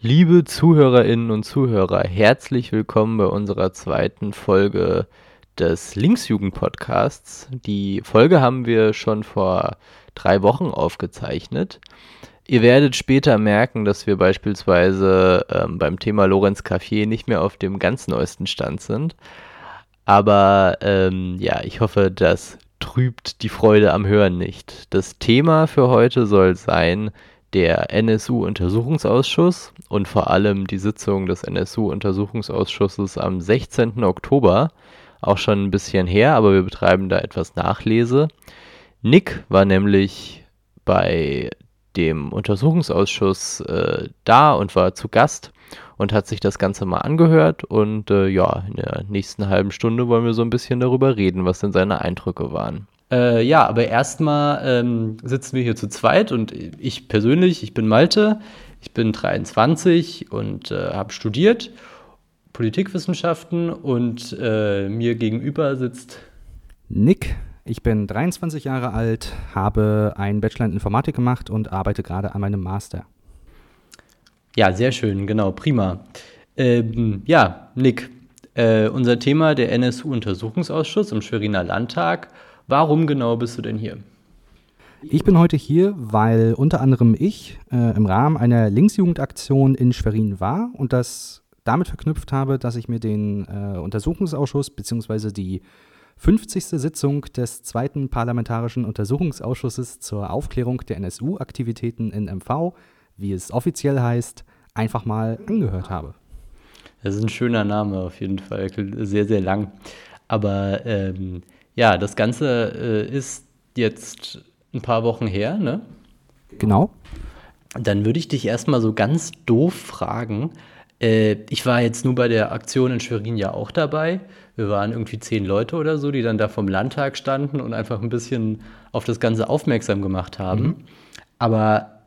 Liebe Zuhörerinnen und Zuhörer, herzlich willkommen bei unserer zweiten Folge des Linksjugend-Podcasts. Die Folge haben wir schon vor drei Wochen aufgezeichnet. Ihr werdet später merken, dass wir beispielsweise ähm, beim Thema Lorenz Café nicht mehr auf dem ganz neuesten Stand sind. Aber ähm, ja, ich hoffe, das trübt die Freude am Hören nicht. Das Thema für heute soll sein, der NSU-Untersuchungsausschuss und vor allem die Sitzung des NSU-Untersuchungsausschusses am 16. Oktober, auch schon ein bisschen her, aber wir betreiben da etwas Nachlese. Nick war nämlich bei dem Untersuchungsausschuss äh, da und war zu Gast und hat sich das Ganze mal angehört. Und äh, ja, in der nächsten halben Stunde wollen wir so ein bisschen darüber reden, was denn seine Eindrücke waren. Äh, ja, aber erstmal ähm, sitzen wir hier zu zweit und ich persönlich, ich bin Malte, ich bin 23 und äh, habe studiert Politikwissenschaften und äh, mir gegenüber sitzt Nick. Ich bin 23 Jahre alt, habe einen Bachelor in Informatik gemacht und arbeite gerade an meinem Master. Ja, sehr schön, genau, prima. Ähm, ja, Nick, äh, unser Thema der NSU-Untersuchungsausschuss im Schweriner Landtag Warum genau bist du denn hier? Ich bin heute hier, weil unter anderem ich äh, im Rahmen einer Linksjugendaktion in Schwerin war und das damit verknüpft habe, dass ich mir den äh, Untersuchungsausschuss bzw. die 50. Sitzung des zweiten Parlamentarischen Untersuchungsausschusses zur Aufklärung der NSU-Aktivitäten in MV, wie es offiziell heißt, einfach mal angehört habe. Das ist ein schöner Name auf jeden Fall, sehr, sehr lang. Aber ähm, ja, das Ganze äh, ist jetzt ein paar Wochen her, ne? Genau. Dann würde ich dich erstmal so ganz doof fragen. Äh, ich war jetzt nur bei der Aktion in Schwerin ja auch dabei. Wir waren irgendwie zehn Leute oder so, die dann da vom Landtag standen und einfach ein bisschen auf das Ganze aufmerksam gemacht haben. Mhm. Aber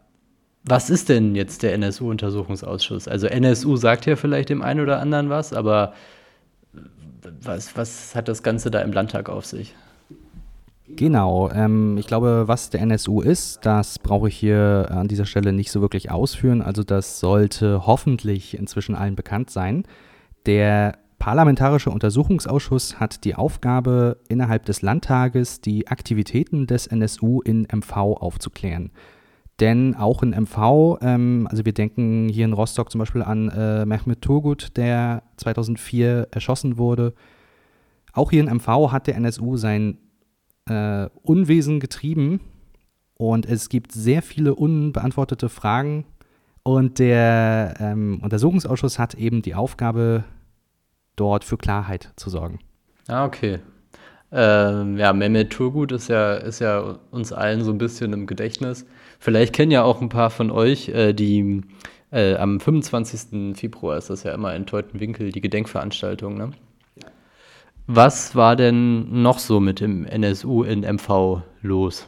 was ist denn jetzt der NSU-Untersuchungsausschuss? Also NSU sagt ja vielleicht dem einen oder anderen was, aber was, was hat das Ganze da im Landtag auf sich? Genau, ähm, ich glaube, was der NSU ist, das brauche ich hier an dieser Stelle nicht so wirklich ausführen. Also das sollte hoffentlich inzwischen allen bekannt sein. Der Parlamentarische Untersuchungsausschuss hat die Aufgabe, innerhalb des Landtages die Aktivitäten des NSU in MV aufzuklären. Denn auch in MV, ähm, also wir denken hier in Rostock zum Beispiel an äh, Mehmet Turgut, der 2004 erschossen wurde. Auch hier in MV hat der NSU sein äh, Unwesen getrieben und es gibt sehr viele unbeantwortete Fragen. Und der ähm, Untersuchungsausschuss hat eben die Aufgabe, dort für Klarheit zu sorgen. Ah, okay. Ähm, ja, Mehmet Turgut ist ja, ist ja uns allen so ein bisschen im Gedächtnis. Vielleicht kennen ja auch ein paar von euch, äh, die äh, am 25. Februar ist das ja immer in Teutenwinkel, die Gedenkveranstaltung, ne? Was war denn noch so mit dem NSU in MV los?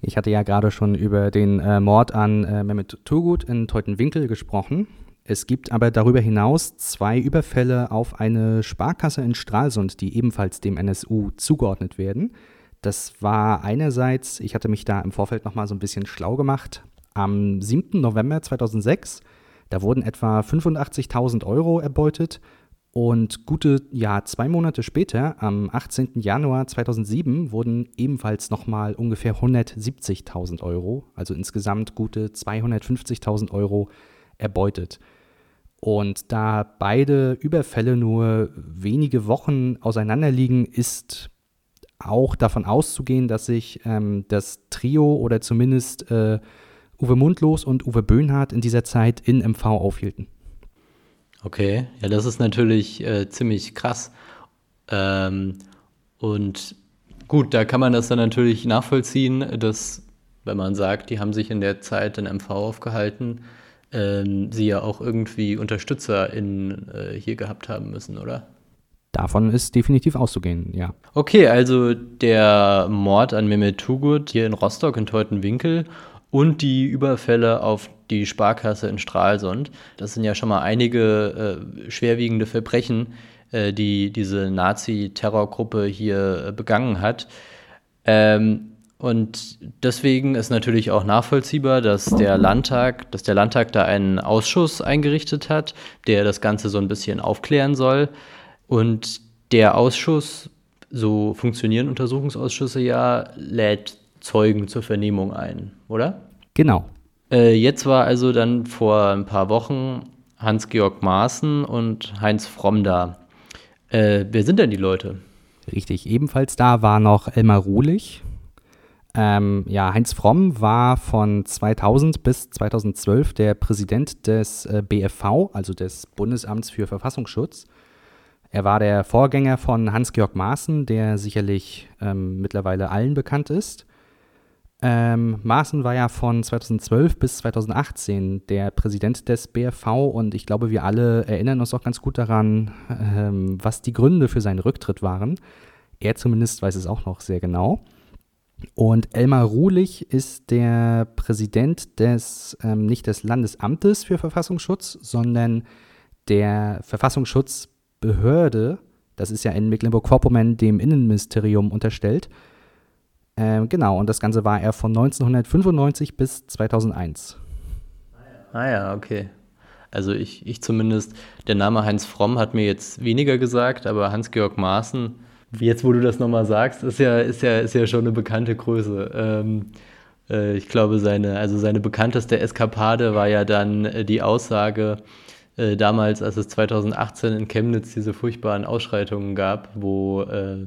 Ich hatte ja gerade schon über den äh, Mord an äh, Mehmet Turgut in Teutenwinkel gesprochen. Es gibt aber darüber hinaus zwei Überfälle auf eine Sparkasse in Stralsund, die ebenfalls dem NSU zugeordnet werden. Das war einerseits, ich hatte mich da im Vorfeld nochmal so ein bisschen schlau gemacht, am 7. November 2006, da wurden etwa 85.000 Euro erbeutet und gute ja, zwei Monate später, am 18. Januar 2007, wurden ebenfalls nochmal ungefähr 170.000 Euro, also insgesamt gute 250.000 Euro erbeutet. Und da beide Überfälle nur wenige Wochen auseinanderliegen, ist auch davon auszugehen, dass sich ähm, das Trio oder zumindest äh, Uwe Mundlos und Uwe Böhnhardt in dieser Zeit in MV aufhielten. Okay, ja, das ist natürlich äh, ziemlich krass. Ähm, und gut, da kann man das dann natürlich nachvollziehen, dass, wenn man sagt, die haben sich in der Zeit in MV aufgehalten, ähm, sie ja auch irgendwie Unterstützer in, äh, hier gehabt haben müssen, oder? Davon ist definitiv auszugehen, ja. Okay, also der Mord an Mehmet Tugut hier in Rostock in Teutenwinkel und die Überfälle auf die Sparkasse in Stralsund. Das sind ja schon mal einige äh, schwerwiegende Verbrechen, äh, die diese Nazi-Terrorgruppe hier äh, begangen hat. Ähm, Und deswegen ist natürlich auch nachvollziehbar, dass der Landtag, dass der Landtag da einen Ausschuss eingerichtet hat, der das Ganze so ein bisschen aufklären soll. Und der Ausschuss, so funktionieren Untersuchungsausschüsse ja, lädt Zeugen zur Vernehmung ein, oder? Genau. Äh, jetzt war also dann vor ein paar Wochen Hans-Georg Maaßen und Heinz Fromm da. Äh, wer sind denn die Leute? Richtig, ebenfalls da war noch Elmar Ruhlich, ähm, ja, Heinz Fromm war von 2000 bis 2012 der Präsident des äh, BFV, also des Bundesamts für Verfassungsschutz. Er war der Vorgänger von Hans-Georg Maaßen, der sicherlich ähm, mittlerweile allen bekannt ist. Ähm, Maaßen war ja von 2012 bis 2018 der Präsident des BFV und ich glaube, wir alle erinnern uns auch ganz gut daran, ähm, was die Gründe für seinen Rücktritt waren. Er zumindest weiß es auch noch sehr genau. Und Elmar Ruhlich ist der Präsident des, ähm, nicht des Landesamtes für Verfassungsschutz, sondern der Verfassungsschutzbehörde, das ist ja in Mecklenburg-Vorpommern dem Innenministerium unterstellt. Ähm, genau, und das Ganze war er von 1995 bis 2001. Ah ja, okay. Also ich, ich zumindest, der Name Heinz Fromm hat mir jetzt weniger gesagt, aber Hans-Georg Maaßen Jetzt, wo du das nochmal sagst, ist ja, ist, ja, ist ja schon eine bekannte Größe. Ähm, äh, ich glaube, seine, also seine bekannteste Eskapade war ja dann äh, die Aussage, äh, damals, als es 2018 in Chemnitz diese furchtbaren Ausschreitungen gab, wo äh,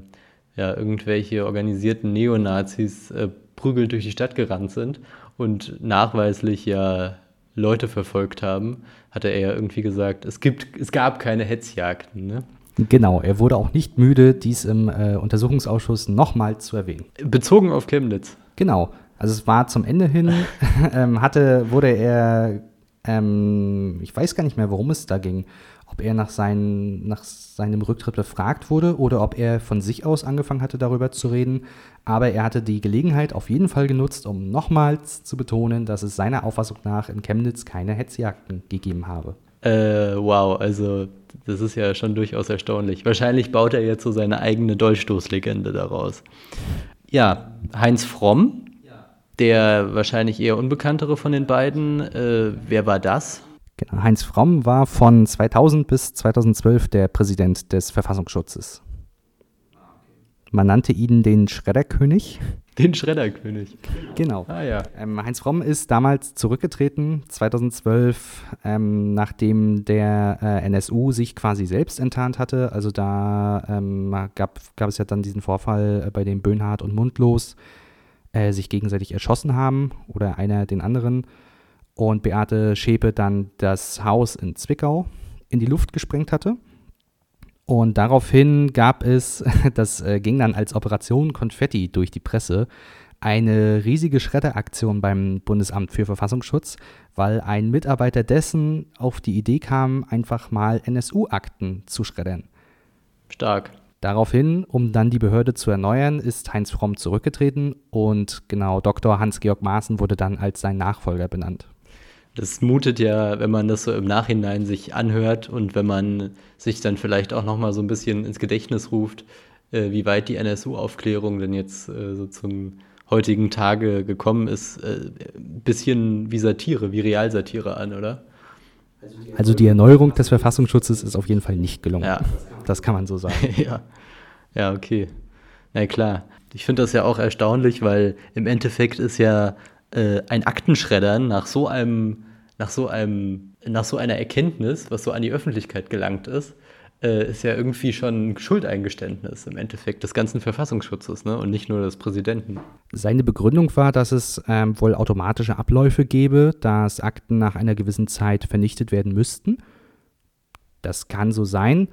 ja, irgendwelche organisierten Neonazis äh, prügelt durch die Stadt gerannt sind und nachweislich ja Leute verfolgt haben, hatte er ja irgendwie gesagt, es, gibt, es gab keine Hetzjagden. Ne? Genau, er wurde auch nicht müde, dies im äh, Untersuchungsausschuss nochmal zu erwähnen. Bezogen auf Chemnitz. Genau. Also es war zum Ende hin, ähm, hatte, wurde er, ähm, ich weiß gar nicht mehr, worum es da ging, ob er nach, sein, nach seinem Rücktritt befragt wurde oder ob er von sich aus angefangen hatte, darüber zu reden. Aber er hatte die Gelegenheit auf jeden Fall genutzt, um nochmals zu betonen, dass es seiner Auffassung nach in Chemnitz keine Hetzjagden gegeben habe. Äh, wow, also das ist ja schon durchaus erstaunlich. Wahrscheinlich baut er jetzt so seine eigene Dolchstoßlegende daraus. Ja, Heinz Fromm, der wahrscheinlich eher unbekanntere von den beiden. Äh, wer war das? Genau, Heinz Fromm war von 2000 bis 2012 der Präsident des Verfassungsschutzes. Man nannte ihn den Schredderkönig. Den Schredderkönig. Genau. Ah, ja. ähm, Heinz Fromm ist damals zurückgetreten, 2012, ähm, nachdem der äh, NSU sich quasi selbst enttarnt hatte. Also da ähm, gab, gab es ja dann diesen Vorfall, äh, bei dem Böhnhardt und Mundlos äh, sich gegenseitig erschossen haben oder einer den anderen. Und Beate Schäpe dann das Haus in Zwickau in die Luft gesprengt hatte. Und daraufhin gab es, das äh, ging dann als Operation Konfetti durch die Presse, eine riesige Schredderaktion beim Bundesamt für Verfassungsschutz, weil ein Mitarbeiter dessen auf die Idee kam, einfach mal NSU-Akten zu schreddern. Stark. Daraufhin, um dann die Behörde zu erneuern, ist Heinz Fromm zurückgetreten und genau Dr. Hans-Georg Maaßen wurde dann als sein Nachfolger benannt. Das mutet ja, wenn man das so im Nachhinein sich anhört und wenn man sich dann vielleicht auch noch mal so ein bisschen ins Gedächtnis ruft, äh, wie weit die NSU-Aufklärung denn jetzt äh, so zum heutigen Tage gekommen ist, äh, ein bisschen wie Satire, wie Realsatire an, oder? Also die Erneuerung des Verfassungsschutzes ist auf jeden Fall nicht gelungen. Ja. Das kann man so sagen. ja. ja, okay. Na klar. Ich finde das ja auch erstaunlich, weil im Endeffekt ist ja äh, ein Aktenschreddern nach so einem, nach so einem, nach so einer Erkenntnis, was so an die Öffentlichkeit gelangt ist, äh, ist ja irgendwie schon ein Schuldeingeständnis im Endeffekt des ganzen Verfassungsschutzes ne? und nicht nur des Präsidenten. Seine Begründung war, dass es ähm, wohl automatische Abläufe gäbe, dass Akten nach einer gewissen Zeit vernichtet werden müssten. Das kann so sein.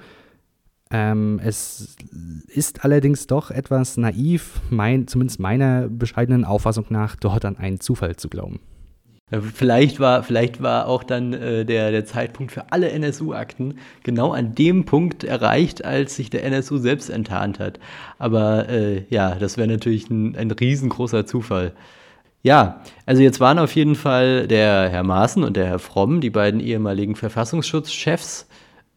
Ähm, es ist allerdings doch etwas naiv, mein, zumindest meiner bescheidenen Auffassung nach, dort an einen Zufall zu glauben. Vielleicht war, vielleicht war auch dann äh, der, der Zeitpunkt für alle NSU-Akten genau an dem Punkt erreicht, als sich der NSU selbst enttarnt hat. Aber äh, ja, das wäre natürlich ein, ein riesengroßer Zufall. Ja, also jetzt waren auf jeden Fall der Herr Maaßen und der Herr Fromm, die beiden ehemaligen Verfassungsschutzchefs,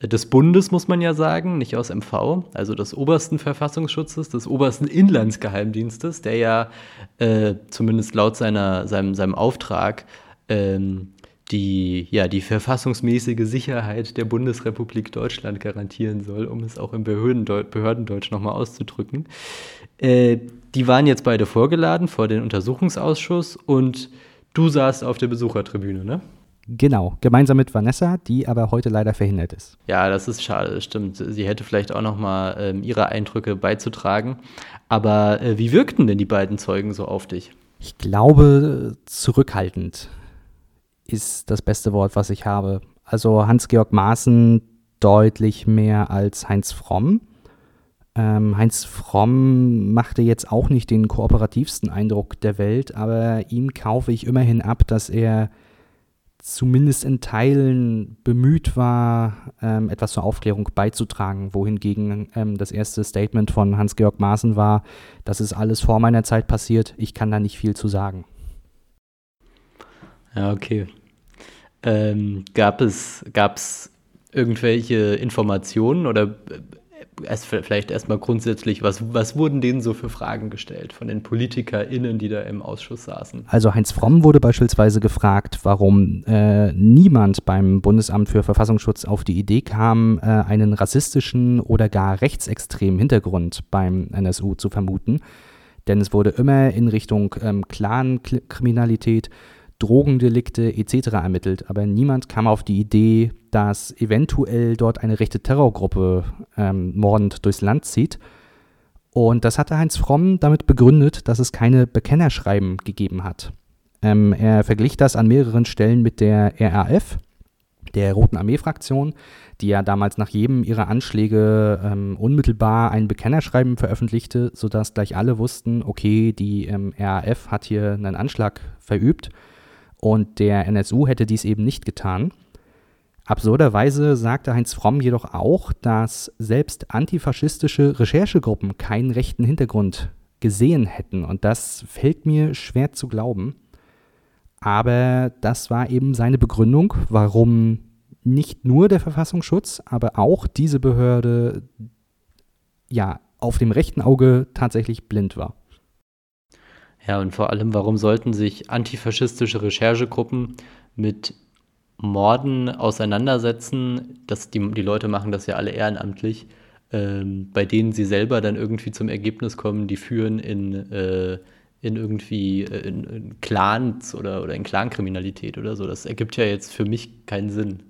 des Bundes, muss man ja sagen, nicht aus MV, also des obersten Verfassungsschutzes, des obersten Inlandsgeheimdienstes, der ja äh, zumindest laut seiner, seinem, seinem Auftrag ähm, die, ja, die verfassungsmäßige Sicherheit der Bundesrepublik Deutschland garantieren soll, um es auch im Behördendeu Behördendeutsch nochmal auszudrücken. Äh, die waren jetzt beide vorgeladen vor den Untersuchungsausschuss und du saßt auf der Besuchertribüne, ne? Genau, gemeinsam mit Vanessa, die aber heute leider verhindert ist. Ja, das ist schade, das stimmt. Sie hätte vielleicht auch noch mal ähm, ihre Eindrücke beizutragen. Aber äh, wie wirkten denn die beiden Zeugen so auf dich? Ich glaube, zurückhaltend ist das beste Wort, was ich habe. Also Hans-Georg Maaßen deutlich mehr als Heinz Fromm. Ähm, Heinz Fromm machte jetzt auch nicht den kooperativsten Eindruck der Welt, aber ihm kaufe ich immerhin ab, dass er zumindest in Teilen bemüht war, ähm, etwas zur Aufklärung beizutragen, wohingegen ähm, das erste Statement von Hans-Georg Maaßen war, das ist alles vor meiner Zeit passiert, ich kann da nicht viel zu sagen. Ja, okay. Ähm, gab es gab's irgendwelche Informationen oder äh, erst, vielleicht erstmal grundsätzlich, was, was wurden denen so für Fragen gestellt von den PolitikerInnen, die da im Ausschuss saßen? Also Heinz Fromm wurde beispielsweise gefragt, warum äh, niemand beim Bundesamt für Verfassungsschutz auf die Idee kam, äh, einen rassistischen oder gar rechtsextremen Hintergrund beim NSU zu vermuten. Denn es wurde immer in Richtung ähm, Clan-Kriminalität Drogendelikte etc. ermittelt, aber niemand kam auf die Idee, dass eventuell dort eine rechte Terrorgruppe ähm, mordend durchs Land zieht. Und das hatte Heinz Fromm damit begründet, dass es keine Bekennerschreiben gegeben hat. Ähm, er verglich das an mehreren Stellen mit der RAF, der Roten Armee-Fraktion, die ja damals nach jedem ihrer Anschläge ähm, unmittelbar ein Bekennerschreiben veröffentlichte, sodass gleich alle wussten, okay, die ähm, RAF hat hier einen Anschlag verübt und der NSU hätte dies eben nicht getan. Absurderweise sagte Heinz Fromm jedoch auch, dass selbst antifaschistische Recherchegruppen keinen rechten Hintergrund gesehen hätten. Und das fällt mir schwer zu glauben. Aber das war eben seine Begründung, warum nicht nur der Verfassungsschutz, aber auch diese Behörde ja auf dem rechten Auge tatsächlich blind war. Ja, und vor allem, warum sollten sich antifaschistische Recherchegruppen mit Morden auseinandersetzen? Das, die, die Leute machen das ja alle ehrenamtlich, ähm, bei denen sie selber dann irgendwie zum Ergebnis kommen, die führen in, äh, in irgendwie äh, in, in Clans oder, oder in Clankriminalität oder so. Das ergibt ja jetzt für mich keinen Sinn.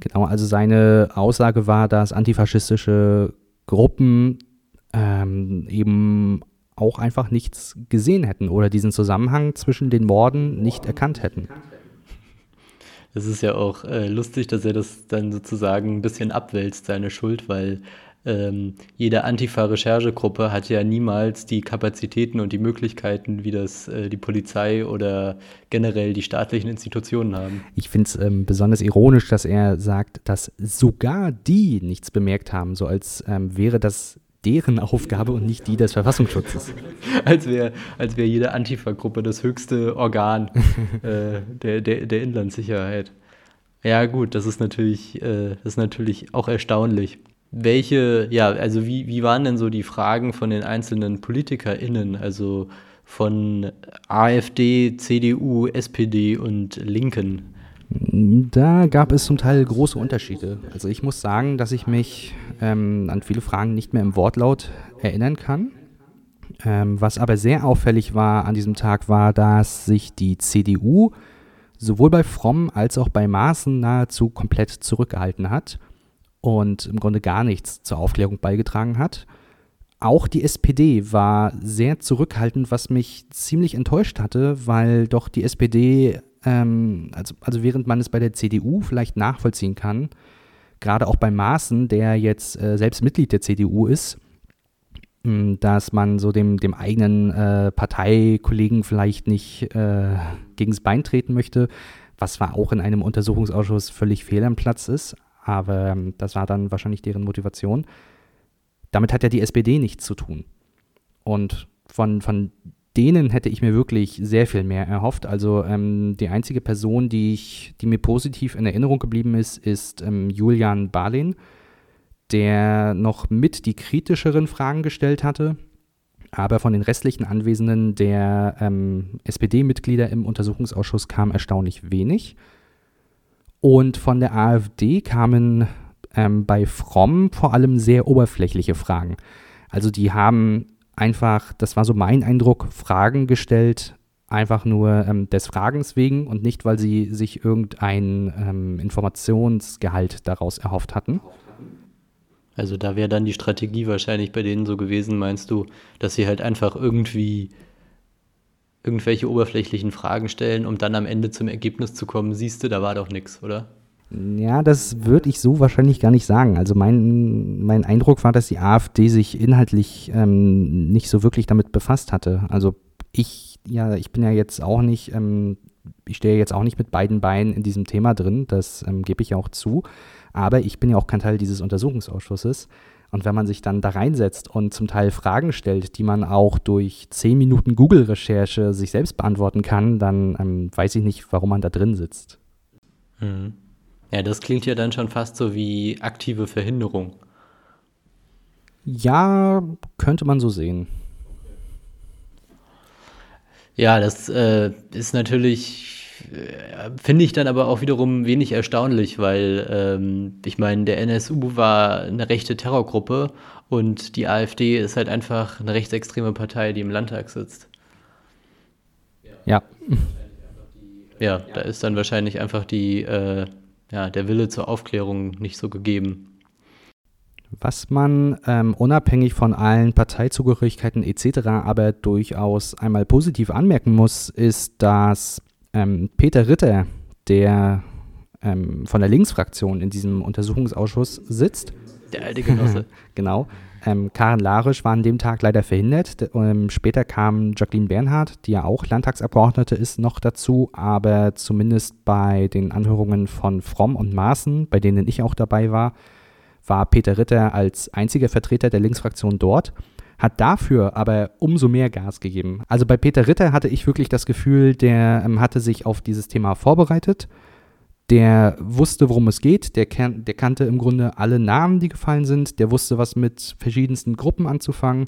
Genau, also seine Aussage war, dass antifaschistische Gruppen ähm, eben auch einfach nichts gesehen hätten oder diesen Zusammenhang zwischen den Morden nicht erkannt hätten. Es ist ja auch äh, lustig, dass er das dann sozusagen ein bisschen abwälzt, seine Schuld, weil ähm, jede Antifa-Recherchegruppe hat ja niemals die Kapazitäten und die Möglichkeiten, wie das äh, die Polizei oder generell die staatlichen Institutionen haben. Ich finde es ähm, besonders ironisch, dass er sagt, dass sogar die nichts bemerkt haben, so als ähm, wäre das deren Aufgabe und nicht die des Verfassungsschutzes. als wäre als wär jede Antifa-Gruppe das höchste Organ äh, der, der, der Inlandssicherheit. Ja, gut, das ist natürlich, äh, das ist natürlich auch erstaunlich. Welche, ja, also wie, wie waren denn so die Fragen von den einzelnen PolitikerInnen, also von AfD, CDU, SPD und Linken? Da gab es zum Teil große Unterschiede. Also ich muss sagen, dass ich mich ähm, an viele Fragen nicht mehr im Wortlaut erinnern kann. Ähm, was aber sehr auffällig war an diesem Tag, war, dass sich die CDU sowohl bei Fromm als auch bei Maaßen nahezu komplett zurückgehalten hat und im Grunde gar nichts zur Aufklärung beigetragen hat. Auch die SPD war sehr zurückhaltend, was mich ziemlich enttäuscht hatte, weil doch die SPD ähm, also, also während man es bei der CDU vielleicht nachvollziehen kann, gerade auch bei Maaßen, der jetzt äh, selbst Mitglied der CDU ist, hm, dass man so dem, dem eigenen äh, Parteikollegen vielleicht nicht äh, gegens Bein treten möchte, was zwar auch in einem Untersuchungsausschuss völlig fehl am Platz ist, aber ähm, das war dann wahrscheinlich deren Motivation. Damit hat ja die SPD nichts zu tun. Und von, von denen hätte ich mir wirklich sehr viel mehr erhofft. Also ähm, die einzige Person, die, ich, die mir positiv in Erinnerung geblieben ist, ist ähm, Julian Barlin, der noch mit die kritischeren Fragen gestellt hatte. Aber von den restlichen Anwesenden der ähm, SPD-Mitglieder im Untersuchungsausschuss kam erstaunlich wenig. Und von der AfD kamen ähm, bei Fromm vor allem sehr oberflächliche Fragen. Also die haben einfach, das war so mein Eindruck, Fragen gestellt, einfach nur ähm, des Fragens wegen und nicht, weil sie sich irgendein ähm, Informationsgehalt daraus erhofft hatten. Also da wäre dann die Strategie wahrscheinlich bei denen so gewesen, meinst du, dass sie halt einfach irgendwie irgendwelche oberflächlichen Fragen stellen, um dann am Ende zum Ergebnis zu kommen, siehst du, da war doch nichts, oder? Ja, das würde ich so wahrscheinlich gar nicht sagen. Also mein, mein Eindruck war, dass die AfD sich inhaltlich ähm, nicht so wirklich damit befasst hatte. Also ich, ja, ich bin ja jetzt auch nicht, ähm, ich stehe jetzt auch nicht mit beiden Beinen in diesem Thema drin, das ähm, gebe ich ja auch zu. Aber ich bin ja auch kein Teil dieses Untersuchungsausschusses. Und wenn man sich dann da reinsetzt und zum Teil Fragen stellt, die man auch durch zehn Minuten Google-Recherche sich selbst beantworten kann, dann ähm, weiß ich nicht, warum man da drin sitzt. Mhm. Ja, das klingt ja dann schon fast so wie aktive Verhinderung. Ja, könnte man so sehen. Ja, das äh, ist natürlich, äh, finde ich dann aber auch wiederum wenig erstaunlich, weil ähm, ich meine, der NSU war eine rechte Terrorgruppe und die AfD ist halt einfach eine rechtsextreme Partei, die im Landtag sitzt. Ja. Ja, da ist dann wahrscheinlich einfach die äh, ja, der Wille zur Aufklärung nicht so gegeben. Was man ähm, unabhängig von allen Parteizugehörigkeiten etc. aber durchaus einmal positiv anmerken muss, ist, dass ähm, Peter Ritter, der ähm, von der Linksfraktion in diesem Untersuchungsausschuss sitzt, der alte Genosse. genau, ähm, Karen Larisch war an dem Tag leider verhindert. Ähm, später kam Jacqueline Bernhardt, die ja auch Landtagsabgeordnete ist, noch dazu. Aber zumindest bei den Anhörungen von Fromm und Maaßen, bei denen ich auch dabei war, war Peter Ritter als einziger Vertreter der Linksfraktion dort, hat dafür aber umso mehr Gas gegeben. Also bei Peter Ritter hatte ich wirklich das Gefühl, der ähm, hatte sich auf dieses Thema vorbereitet der wusste, worum es geht, der, kan der kannte im Grunde alle Namen, die gefallen sind, der wusste, was mit verschiedensten Gruppen anzufangen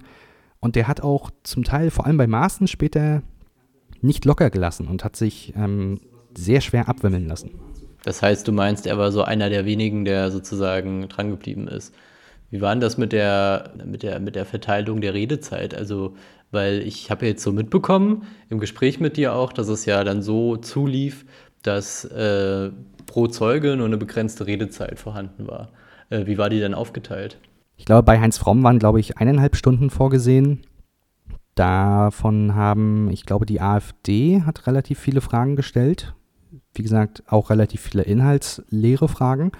und der hat auch zum Teil, vor allem bei Maßen später, nicht locker gelassen und hat sich ähm, sehr schwer abwimmeln lassen. Das heißt, du meinst, er war so einer der wenigen, der sozusagen drangeblieben ist. Wie war denn das mit der, mit der, mit der Verteilung der Redezeit? Also, weil ich habe jetzt so mitbekommen, im Gespräch mit dir auch, dass es ja dann so zulief, dass äh, pro Zeuge nur eine begrenzte Redezeit vorhanden war. Äh, wie war die denn aufgeteilt? Ich glaube, bei Heinz Fromm waren, glaube ich, eineinhalb Stunden vorgesehen. Davon haben, ich glaube, die AfD hat relativ viele Fragen gestellt. Wie gesagt, auch relativ viele inhaltsleere Fragen.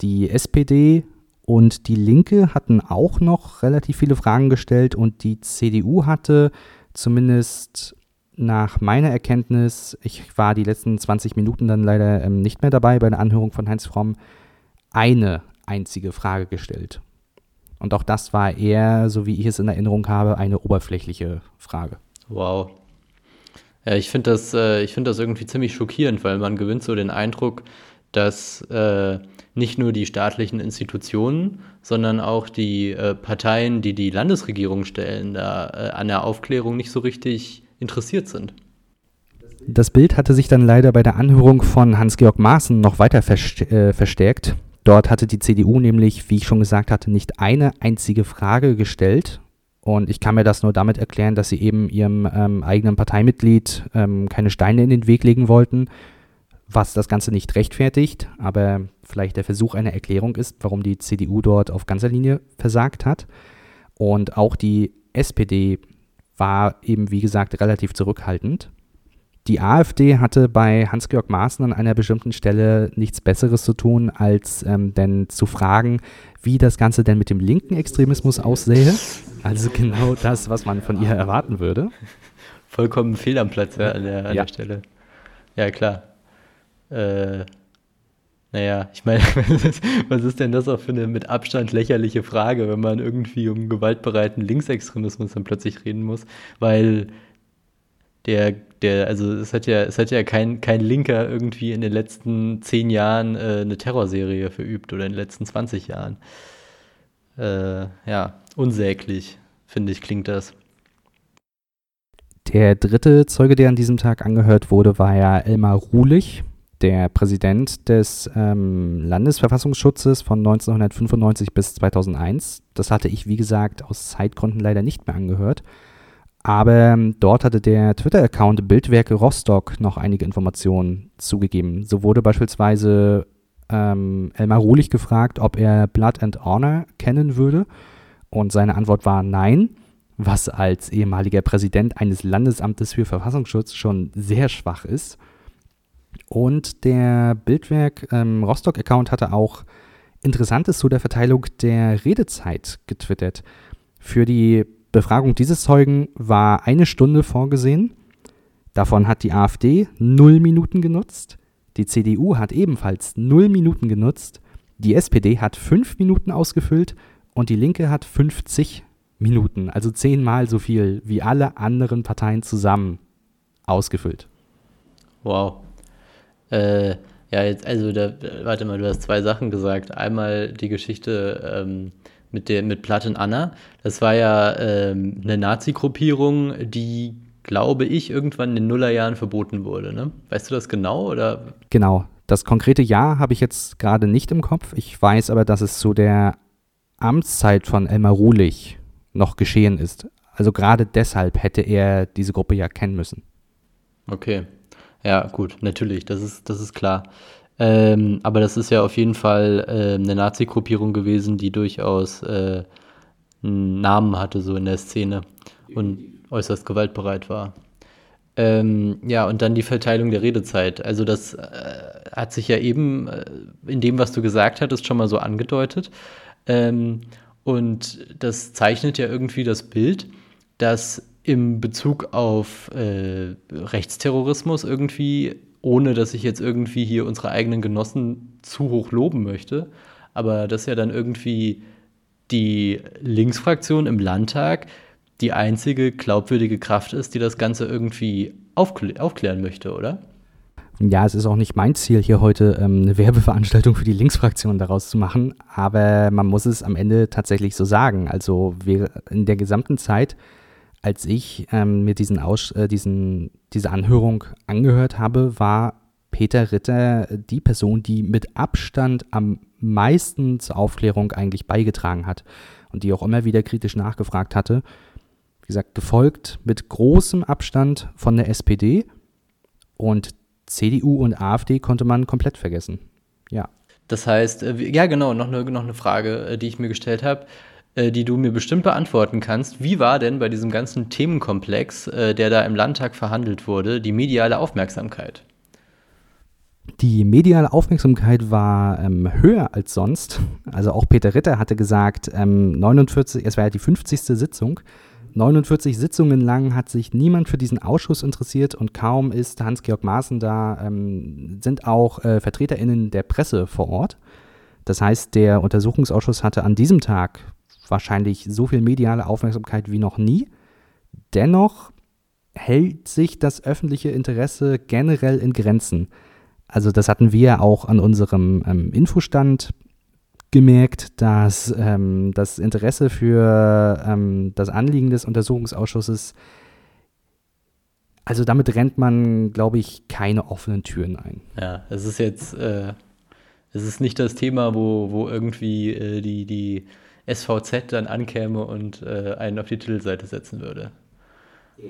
Die SPD und die Linke hatten auch noch relativ viele Fragen gestellt und die CDU hatte zumindest nach meiner Erkenntnis, ich war die letzten 20 Minuten dann leider ähm, nicht mehr dabei bei der Anhörung von Heinz Fromm, eine einzige Frage gestellt. Und auch das war eher, so wie ich es in Erinnerung habe, eine oberflächliche Frage. Wow. Ja, ich finde das, äh, find das irgendwie ziemlich schockierend, weil man gewinnt so den Eindruck, dass äh, nicht nur die staatlichen Institutionen, sondern auch die äh, Parteien, die die Landesregierung stellen, da äh, an der Aufklärung nicht so richtig interessiert sind. Das Bild hatte sich dann leider bei der Anhörung von Hans-Georg Maaßen noch weiter äh, verstärkt. Dort hatte die CDU nämlich, wie ich schon gesagt hatte, nicht eine einzige Frage gestellt. Und ich kann mir das nur damit erklären, dass sie eben ihrem ähm, eigenen Parteimitglied ähm, keine Steine in den Weg legen wollten, was das Ganze nicht rechtfertigt, aber vielleicht der Versuch einer Erklärung ist, warum die CDU dort auf ganzer Linie versagt hat. Und auch die SPD war eben, wie gesagt, relativ zurückhaltend. Die AfD hatte bei Hans-Georg Maaßen an einer bestimmten Stelle nichts Besseres zu tun, als ähm, denn zu fragen, wie das Ganze denn mit dem linken Extremismus aussähe. Also genau das, was man von ihr erwarten würde. Vollkommen fehl am Platz ja, an, der, an ja. der Stelle. Ja, klar. Äh, naja, ich meine, was ist denn das auch für eine mit Abstand lächerliche Frage, wenn man irgendwie um gewaltbereiten Linksextremismus dann plötzlich reden muss? Weil Der, der, also es hat ja, es hat ja kein, kein Linker irgendwie in den letzten zehn Jahren äh, eine Terrorserie verübt oder in den letzten 20 Jahren. Äh, ja, unsäglich, finde ich, klingt das. Der dritte Zeuge, der an diesem Tag angehört wurde, war ja Elmar Ruhlich, der Präsident des ähm, Landesverfassungsschutzes von 1995 bis 2001. Das hatte ich, wie gesagt, aus Zeitgründen leider nicht mehr angehört. Aber ähm, dort hatte der Twitter-Account Bildwerke Rostock noch einige Informationen zugegeben. So wurde beispielsweise ähm, Elmar Ruhlich gefragt, ob er Blood and Honor kennen würde. Und seine Antwort war nein was als ehemaliger Präsident eines Landesamtes für Verfassungsschutz schon sehr schwach ist. Und der Bildwerk ähm, Rostock-Account hatte auch Interessantes zu der Verteilung der Redezeit getwittert. Für die Befragung dieses Zeugen war eine Stunde vorgesehen. Davon hat die AfD null Minuten genutzt. Die CDU hat ebenfalls null Minuten genutzt. Die SPD hat fünf Minuten ausgefüllt und die Linke hat 50 Minuten, also zehnmal so viel wie alle anderen Parteien zusammen ausgefüllt. Wow. Äh, ja, jetzt, also da, warte mal, du hast zwei Sachen gesagt. Einmal die Geschichte ähm, mit, der, mit Platten Anna. Das war ja ähm, eine Nazi-Gruppierung, die, glaube ich, irgendwann in den Nullerjahren verboten wurde. Ne? Weißt du das genau? Oder? Genau. Das konkrete Jahr habe ich jetzt gerade nicht im Kopf. Ich weiß aber, dass es zu der Amtszeit von Elmar Ruhlich noch geschehen ist. Also gerade deshalb hätte er diese Gruppe ja kennen müssen. Okay. Ja, gut, natürlich, das ist, das ist klar. Ähm, aber das ist ja auf jeden Fall äh, eine Nazi-Gruppierung gewesen, die durchaus äh, einen Namen hatte, so in der Szene und äußerst gewaltbereit war. Ähm, ja, und dann die Verteilung der Redezeit. Also das äh, hat sich ja eben äh, in dem, was du gesagt hattest, schon mal so angedeutet. Ähm, und das zeichnet ja irgendwie das Bild, dass im Bezug auf äh, Rechtsterrorismus irgendwie, ohne dass ich jetzt irgendwie hier unsere eigenen Genossen zu hoch loben möchte, aber dass ja dann irgendwie die Linksfraktion im Landtag die einzige glaubwürdige Kraft ist, die das Ganze irgendwie aufklä aufklären möchte, oder? Ja, es ist auch nicht mein Ziel, hier heute ähm, eine Werbeveranstaltung für die Linksfraktion daraus zu machen, aber man muss es am Ende tatsächlich so sagen. Also in der gesamten Zeit, als ich ähm, mir diesen Aus, äh, diesen, diese Anhörung angehört habe, war Peter Ritter die Person, die mit Abstand am meisten zur Aufklärung eigentlich beigetragen hat und die auch immer wieder kritisch nachgefragt hatte. Wie gesagt, gefolgt mit großem Abstand von der SPD. Und CDU und AfD konnte man komplett vergessen. Ja. Das heißt, äh, ja genau, noch eine, noch eine Frage, äh, die ich mir gestellt habe, die du mir bestimmt beantworten kannst. Wie war denn bei diesem ganzen Themenkomplex, der da im Landtag verhandelt wurde, die mediale Aufmerksamkeit? Die mediale Aufmerksamkeit war ähm, höher als sonst. Also auch Peter Ritter hatte gesagt, ähm, 49, es war ja die 50. Sitzung, 49 Sitzungen lang hat sich niemand für diesen Ausschuss interessiert und kaum ist Hans-Georg Maaßen da, ähm, sind auch äh, VertreterInnen der Presse vor Ort. Das heißt, der Untersuchungsausschuss hatte an diesem Tag wahrscheinlich so viel mediale Aufmerksamkeit wie noch nie. Dennoch hält sich das öffentliche Interesse generell in Grenzen. Also das hatten wir auch an unserem ähm, Infostand gemerkt, dass ähm, das Interesse für ähm, das Anliegen des Untersuchungsausschusses, also damit rennt man, glaube ich, keine offenen Türen ein. Ja, es ist jetzt, äh, es ist nicht das Thema, wo, wo irgendwie äh, die, die SVZ dann ankäme und äh, einen auf die Titelseite setzen würde.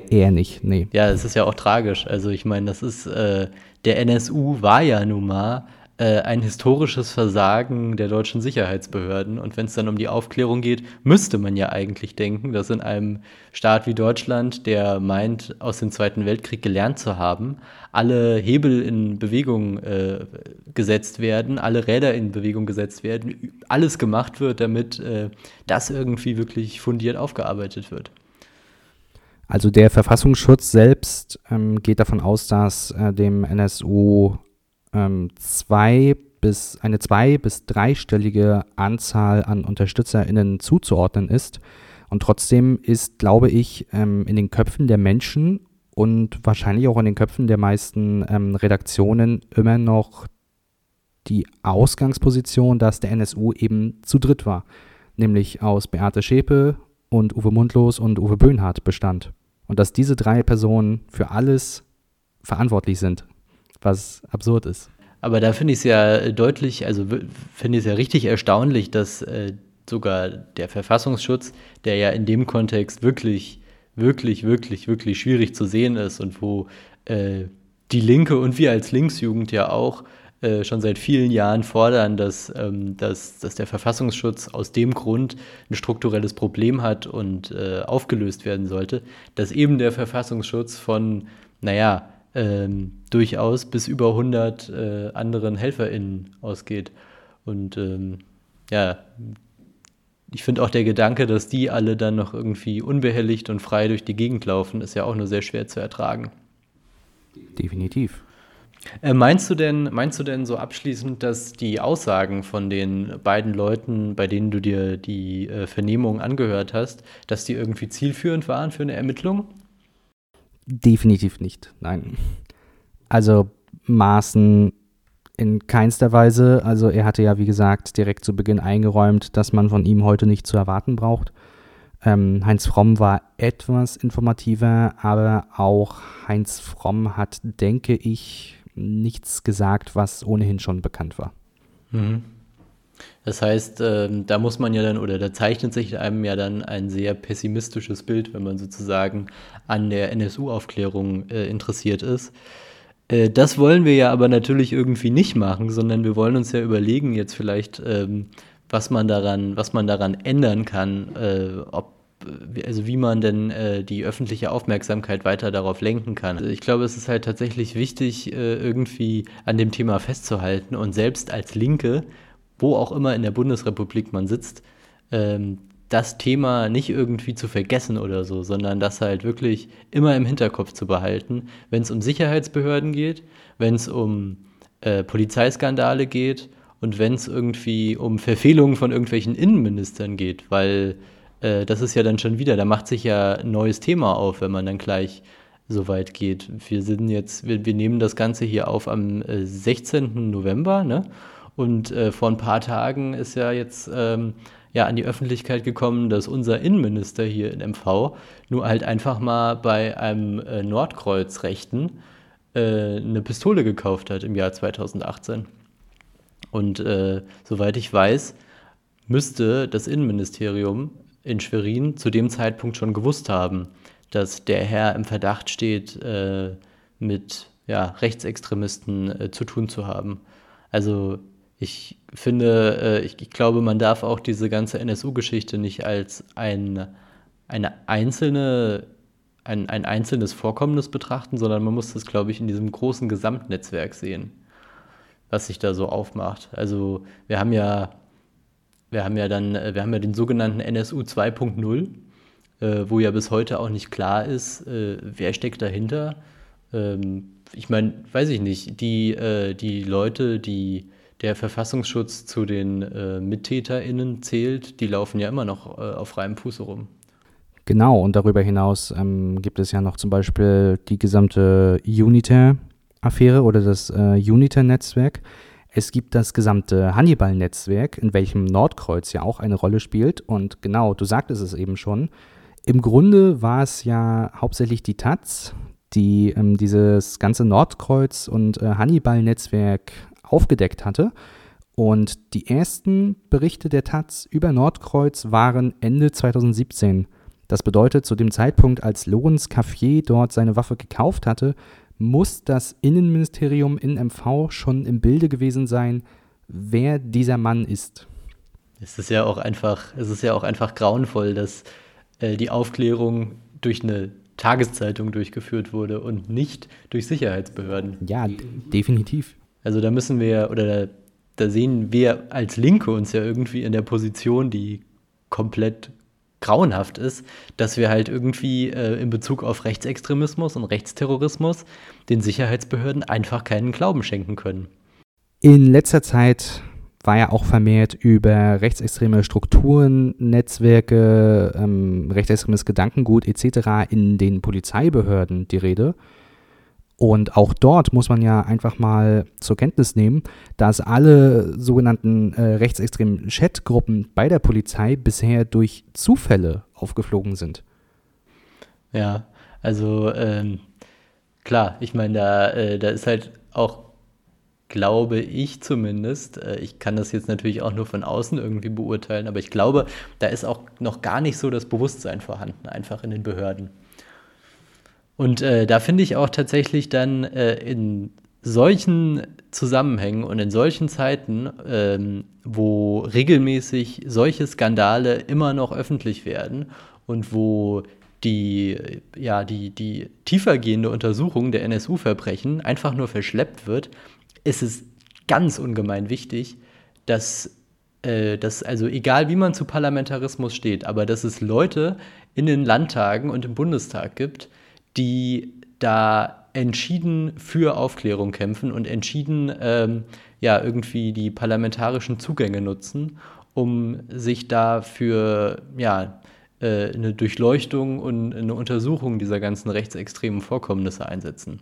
Eher nicht, nee. Ja, es ist ja auch tragisch. Also ich meine, das ist, äh, der NSU war ja nun mal ein historisches Versagen der deutschen Sicherheitsbehörden. Und wenn es dann um die Aufklärung geht, müsste man ja eigentlich denken, dass in einem Staat wie Deutschland, der meint, aus dem Zweiten Weltkrieg gelernt zu haben, alle Hebel in Bewegung äh, gesetzt werden, alle Räder in Bewegung gesetzt werden, alles gemacht wird, damit äh, das irgendwie wirklich fundiert aufgearbeitet wird. Also der Verfassungsschutz selbst ähm, geht davon aus, dass äh, dem NSU ähm, zwei bis eine zwei- bis dreistellige Anzahl an UnterstützerInnen zuzuordnen ist. Und trotzdem ist, glaube ich, ähm, in den Köpfen der Menschen und wahrscheinlich auch in den Köpfen der meisten ähm, Redaktionen immer noch die Ausgangsposition, dass der NSU eben zu dritt war, nämlich aus Beate Schäpe und Uwe Mundlos und Uwe Böhnhardt bestand. Und dass diese drei Personen für alles verantwortlich sind, was absurd ist. Aber da finde ich es ja deutlich, also finde ich es ja richtig erstaunlich, dass äh, sogar der Verfassungsschutz, der ja in dem Kontext wirklich, wirklich, wirklich, wirklich schwierig zu sehen ist und wo äh, die Linke und wir als Linksjugend ja auch äh, schon seit vielen Jahren fordern, dass, ähm, dass, dass der Verfassungsschutz aus dem Grund ein strukturelles Problem hat und äh, aufgelöst werden sollte, dass eben der Verfassungsschutz von, naja, ähm, durchaus bis über 100 äh, anderen HelferInnen ausgeht. Und ähm, ja, ich finde auch der Gedanke, dass die alle dann noch irgendwie unbehelligt und frei durch die Gegend laufen, ist ja auch nur sehr schwer zu ertragen. Definitiv. Äh, meinst du denn, meinst du denn so abschließend, dass die Aussagen von den beiden Leuten, bei denen du dir die äh, Vernehmung angehört hast, dass die irgendwie zielführend waren für eine Ermittlung? Definitiv nicht, nein. Also Maßen in keinster Weise. Also er hatte ja, wie gesagt, direkt zu Beginn eingeräumt, dass man von ihm heute nicht zu erwarten braucht. Ähm, Heinz Fromm war etwas informativer, aber auch Heinz Fromm hat, denke ich, nichts gesagt, was ohnehin schon bekannt war. Mhm. Das heißt, äh, da muss man ja dann, oder da zeichnet sich einem ja dann ein sehr pessimistisches Bild, wenn man sozusagen an der NSU-Aufklärung äh, interessiert ist. Äh, das wollen wir ja aber natürlich irgendwie nicht machen, sondern wir wollen uns ja überlegen jetzt vielleicht, ähm, was man daran, was man daran ändern kann, äh, ob also wie man denn äh, die öffentliche Aufmerksamkeit weiter darauf lenken kann. Also ich glaube, es ist halt tatsächlich wichtig, äh, irgendwie an dem Thema festzuhalten und selbst als Linke, wo auch immer in der Bundesrepublik man sitzt, ähm, das Thema nicht irgendwie zu vergessen oder so, sondern das halt wirklich immer im Hinterkopf zu behalten, wenn es um Sicherheitsbehörden geht, wenn es um äh, Polizeiskandale geht und wenn es irgendwie um Verfehlungen von irgendwelchen Innenministern geht, weil äh, das ist ja dann schon wieder, da macht sich ja ein neues Thema auf, wenn man dann gleich so weit geht. Wir sind jetzt, wir, wir nehmen das Ganze hier auf am äh, 16. November, ne? Und äh, vor ein paar Tagen ist ja jetzt ähm, ja an die Öffentlichkeit gekommen, dass unser Innenminister hier in MV nur halt einfach mal bei einem äh, Nordkreuz-Rechten äh, eine Pistole gekauft hat im Jahr 2018. Und äh, soweit ich weiß, müsste das Innenministerium in Schwerin zu dem Zeitpunkt schon gewusst haben, dass der Herr im Verdacht steht, äh, mit ja, Rechtsextremisten äh, zu tun zu haben. Also ich finde, äh, ich, ich, glaube, man darf auch diese ganze NSU-Geschichte nicht als ein, eine einzelne, ein, ein einzelnes Vorkommnis betrachten, sondern man muss das, glaube ich, in diesem großen Gesamtnetzwerk sehen, was sich da so aufmacht. Also wir haben ja wir haben ja dann, äh, wir haben ja den sogenannten NSU 2.0, äh, wo ja bis heute auch nicht klar ist, wer steckt dahinter. Ähm, ich meine, weiß ich nicht, die, die Leute, die der Verfassungsschutz zu den äh, MittäterInnen zählt, die laufen ja immer noch äh, auf freiem Fuße rum. Genau, und darüber hinaus ähm, gibt es ja noch zum Beispiel die gesamte Uniter-Affäre oder das äh, Uniter-Netzwerk, es gibt das gesamte Hannibal-Netzwerk, in welchem Nordkreuz ja auch eine Rolle spielt. Und genau, du sagtest es eben schon. Im Grunde war es ja hauptsächlich die Taz, die ähm, dieses ganze Nordkreuz und äh, Hannibal-Netzwerk aufgedeckt hatte. Und die ersten Berichte der Taz über Nordkreuz waren Ende 2017. Das bedeutet, zu dem Zeitpunkt, als Lorenz Caffier dort seine Waffe gekauft hatte, muss das Innenministerium in MV schon im Bilde gewesen sein, wer dieser Mann ist. Es ist ja auch einfach, es ist ja auch einfach grauenvoll, dass äh, die Aufklärung durch eine Tageszeitung durchgeführt wurde und nicht durch Sicherheitsbehörden. Ja, definitiv. Also da müssen wir, oder da, da sehen wir als Linke uns ja irgendwie in der Position, die komplett grauenhaft ist, dass wir halt irgendwie äh, in Bezug auf Rechtsextremismus und Rechtsterrorismus den Sicherheitsbehörden einfach keinen Glauben schenken können. In letzter Zeit war ja auch vermehrt über rechtsextreme Strukturen, Netzwerke, ähm, rechtsextremes Gedankengut etc. in den Polizeibehörden die Rede. Und auch dort muss man ja einfach mal zur Kenntnis nehmen, dass alle sogenannten äh, rechtsextremen Chatgruppen bei der Polizei bisher durch Zufälle aufgeflogen sind. Ja, also ähm, klar, ich meine, da, äh, da ist halt auch glaube ich zumindest, äh, ich kann das jetzt natürlich auch nur von außen irgendwie beurteilen, aber ich glaube, da ist auch noch gar nicht so das Bewusstsein vorhanden, einfach in den Behörden. Und äh, da finde ich auch tatsächlich dann äh, in solchen Zusammenhängen und in solchen Zeiten, ähm, wo regelmäßig solche Skandale immer noch öffentlich werden und wo die, ja, die, die tiefergehende Untersuchung der NSU-Verbrechen einfach nur verschleppt wird, ist es ganz ungemein wichtig, dass, äh, dass, also egal wie man zu Parlamentarismus steht, aber dass es Leute in den Landtagen und im Bundestag gibt, die da entschieden für Aufklärung kämpfen und entschieden ähm, ja irgendwie die parlamentarischen Zugänge nutzen, um sich da für ja, äh, eine Durchleuchtung und eine Untersuchung dieser ganzen rechtsextremen Vorkommnisse einsetzen.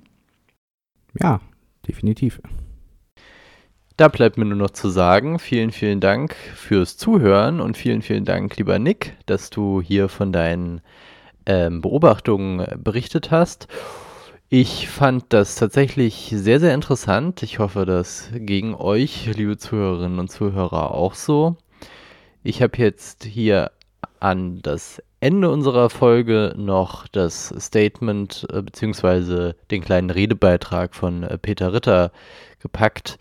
Ja, definitiv. Da bleibt mir nur noch zu sagen, vielen, vielen Dank fürs Zuhören und vielen, vielen Dank, lieber Nick, dass du hier von deinen ähm, Beobachtungen berichtet hast. Ich fand das tatsächlich sehr, sehr interessant. Ich hoffe, das gegen euch, liebe Zuhörerinnen und Zuhörer, auch so. Ich habe jetzt hier an das Ende unserer Folge noch das Statement äh, bzw. den kleinen Redebeitrag von äh, Peter Ritter gepackt,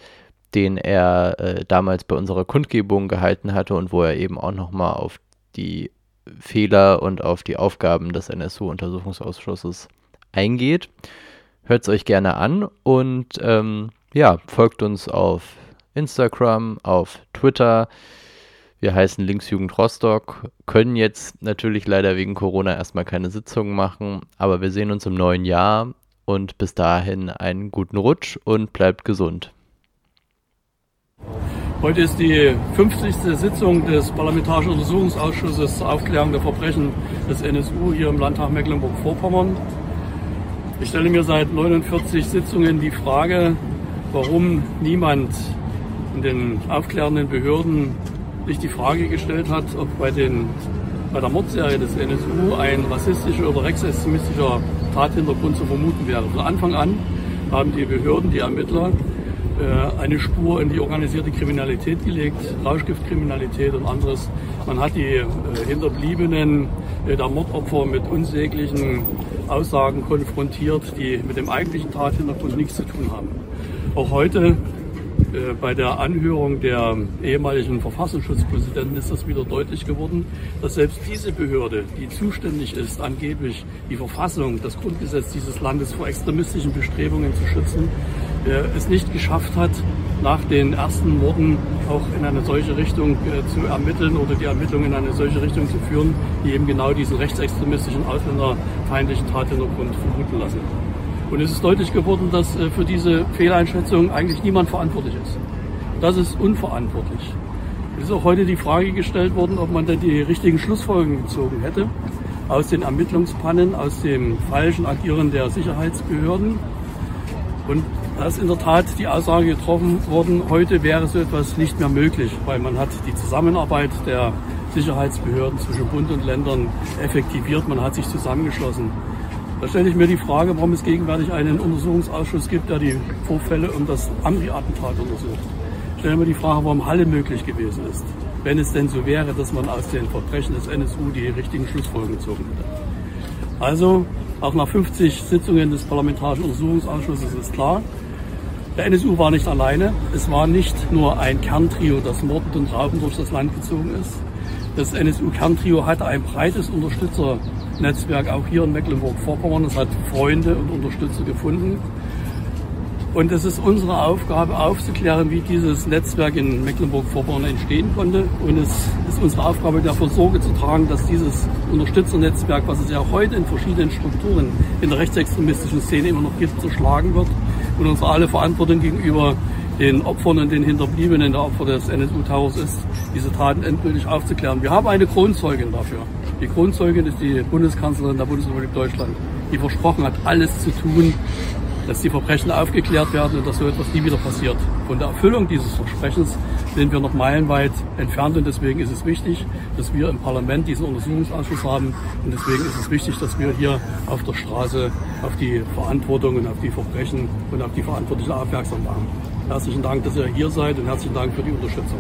den er äh, damals bei unserer Kundgebung gehalten hatte und wo er eben auch nochmal auf die Fehler und auf die Aufgaben des NSU-Untersuchungsausschusses eingeht. Hört es euch gerne an und ähm, ja, folgt uns auf Instagram, auf Twitter. Wir heißen Linksjugend Rostock, können jetzt natürlich leider wegen Corona erstmal keine Sitzungen machen, aber wir sehen uns im neuen Jahr und bis dahin einen guten Rutsch und bleibt gesund. Heute ist die 50. Sitzung des Parlamentarischen Untersuchungsausschusses zur Aufklärung der Verbrechen des NSU hier im Landtag Mecklenburg-Vorpommern. Ich stelle mir seit 49 Sitzungen die Frage, warum niemand in den aufklärenden Behörden sich die Frage gestellt hat, ob bei, den, bei der Mordserie des NSU ein rassistischer oder rechtsextremistischer Tathintergrund zu vermuten wäre. Von Anfang an haben die Behörden, die Ermittler eine Spur in die organisierte Kriminalität gelegt, Rauschgiftkriminalität und anderes. Man hat die äh, Hinterbliebenen äh, der Mordopfer mit unsäglichen Aussagen konfrontiert, die mit dem eigentlichen Tathintergrund nichts zu tun haben. Auch heute bei der Anhörung der ehemaligen Verfassungsschutzpräsidenten ist das wieder deutlich geworden, dass selbst diese Behörde, die zuständig ist, angeblich die Verfassung, das Grundgesetz dieses Landes vor extremistischen Bestrebungen zu schützen, es nicht geschafft hat, nach den ersten Morden auch in eine solche Richtung äh, zu ermitteln oder die Ermittlungen in eine solche Richtung zu führen, die eben genau diesen rechtsextremistischen, ausländerfeindlichen Tathintergrund vermuten lassen. Und es ist deutlich geworden, dass äh, für diese Fehleinschätzung eigentlich niemand verantwortlich ist. Das ist unverantwortlich. Es ist auch heute die Frage gestellt worden, ob man denn die richtigen Schlussfolgerungen gezogen hätte aus den Ermittlungspannen, aus dem falschen Agieren der Sicherheitsbehörden. Und da ist in der Tat die Aussage getroffen worden, heute wäre so etwas nicht mehr möglich, weil man hat die Zusammenarbeit der Sicherheitsbehörden zwischen Bund und Ländern effektiviert, man hat sich zusammengeschlossen. Da stelle ich mir die Frage, warum es gegenwärtig einen Untersuchungsausschuss gibt, der die Vorfälle um das Amri-Attentat untersucht. Ich stelle mir die Frage, warum Halle möglich gewesen ist, wenn es denn so wäre, dass man aus den Verbrechen des NSU die richtigen Schlussfolgerungen gezogen hätte. Also, auch nach 50 Sitzungen des Parlamentarischen Untersuchungsausschusses ist klar, der NSU war nicht alleine. Es war nicht nur ein Kerntrio, das mordend und raubend durch das Land gezogen ist. Das NSU-Kerntrio hatte ein breites Unterstützernetzwerk auch hier in Mecklenburg-Vorpommern. Es hat Freunde und Unterstützer gefunden. Und es ist unsere Aufgabe aufzuklären, wie dieses Netzwerk in Mecklenburg-Vorpommern entstehen konnte. Und es ist unsere Aufgabe, dafür Sorge zu tragen, dass dieses Unterstützernetzwerk, was es ja heute in verschiedenen Strukturen in der rechtsextremistischen Szene immer noch gibt, zerschlagen wird und unsere alle Verantwortung gegenüber den Opfern und den Hinterbliebenen der Opfer des NSU-Towers ist, diese Taten endgültig aufzuklären. Wir haben eine Kronzeugin dafür. Die Kronzeugin ist die Bundeskanzlerin der Bundesrepublik Deutschland, die versprochen hat, alles zu tun, dass die Verbrechen aufgeklärt werden und dass so etwas nie wieder passiert. Von der Erfüllung dieses Versprechens sind wir noch meilenweit entfernt und deswegen ist es wichtig, dass wir im Parlament diesen Untersuchungsausschuss haben und deswegen ist es wichtig, dass wir hier auf der Straße auf die Verantwortung und auf die Verbrechen und auf die Verantwortlichen aufmerksam machen. Herzlichen Dank, dass ihr hier seid und herzlichen Dank für die Unterstützung.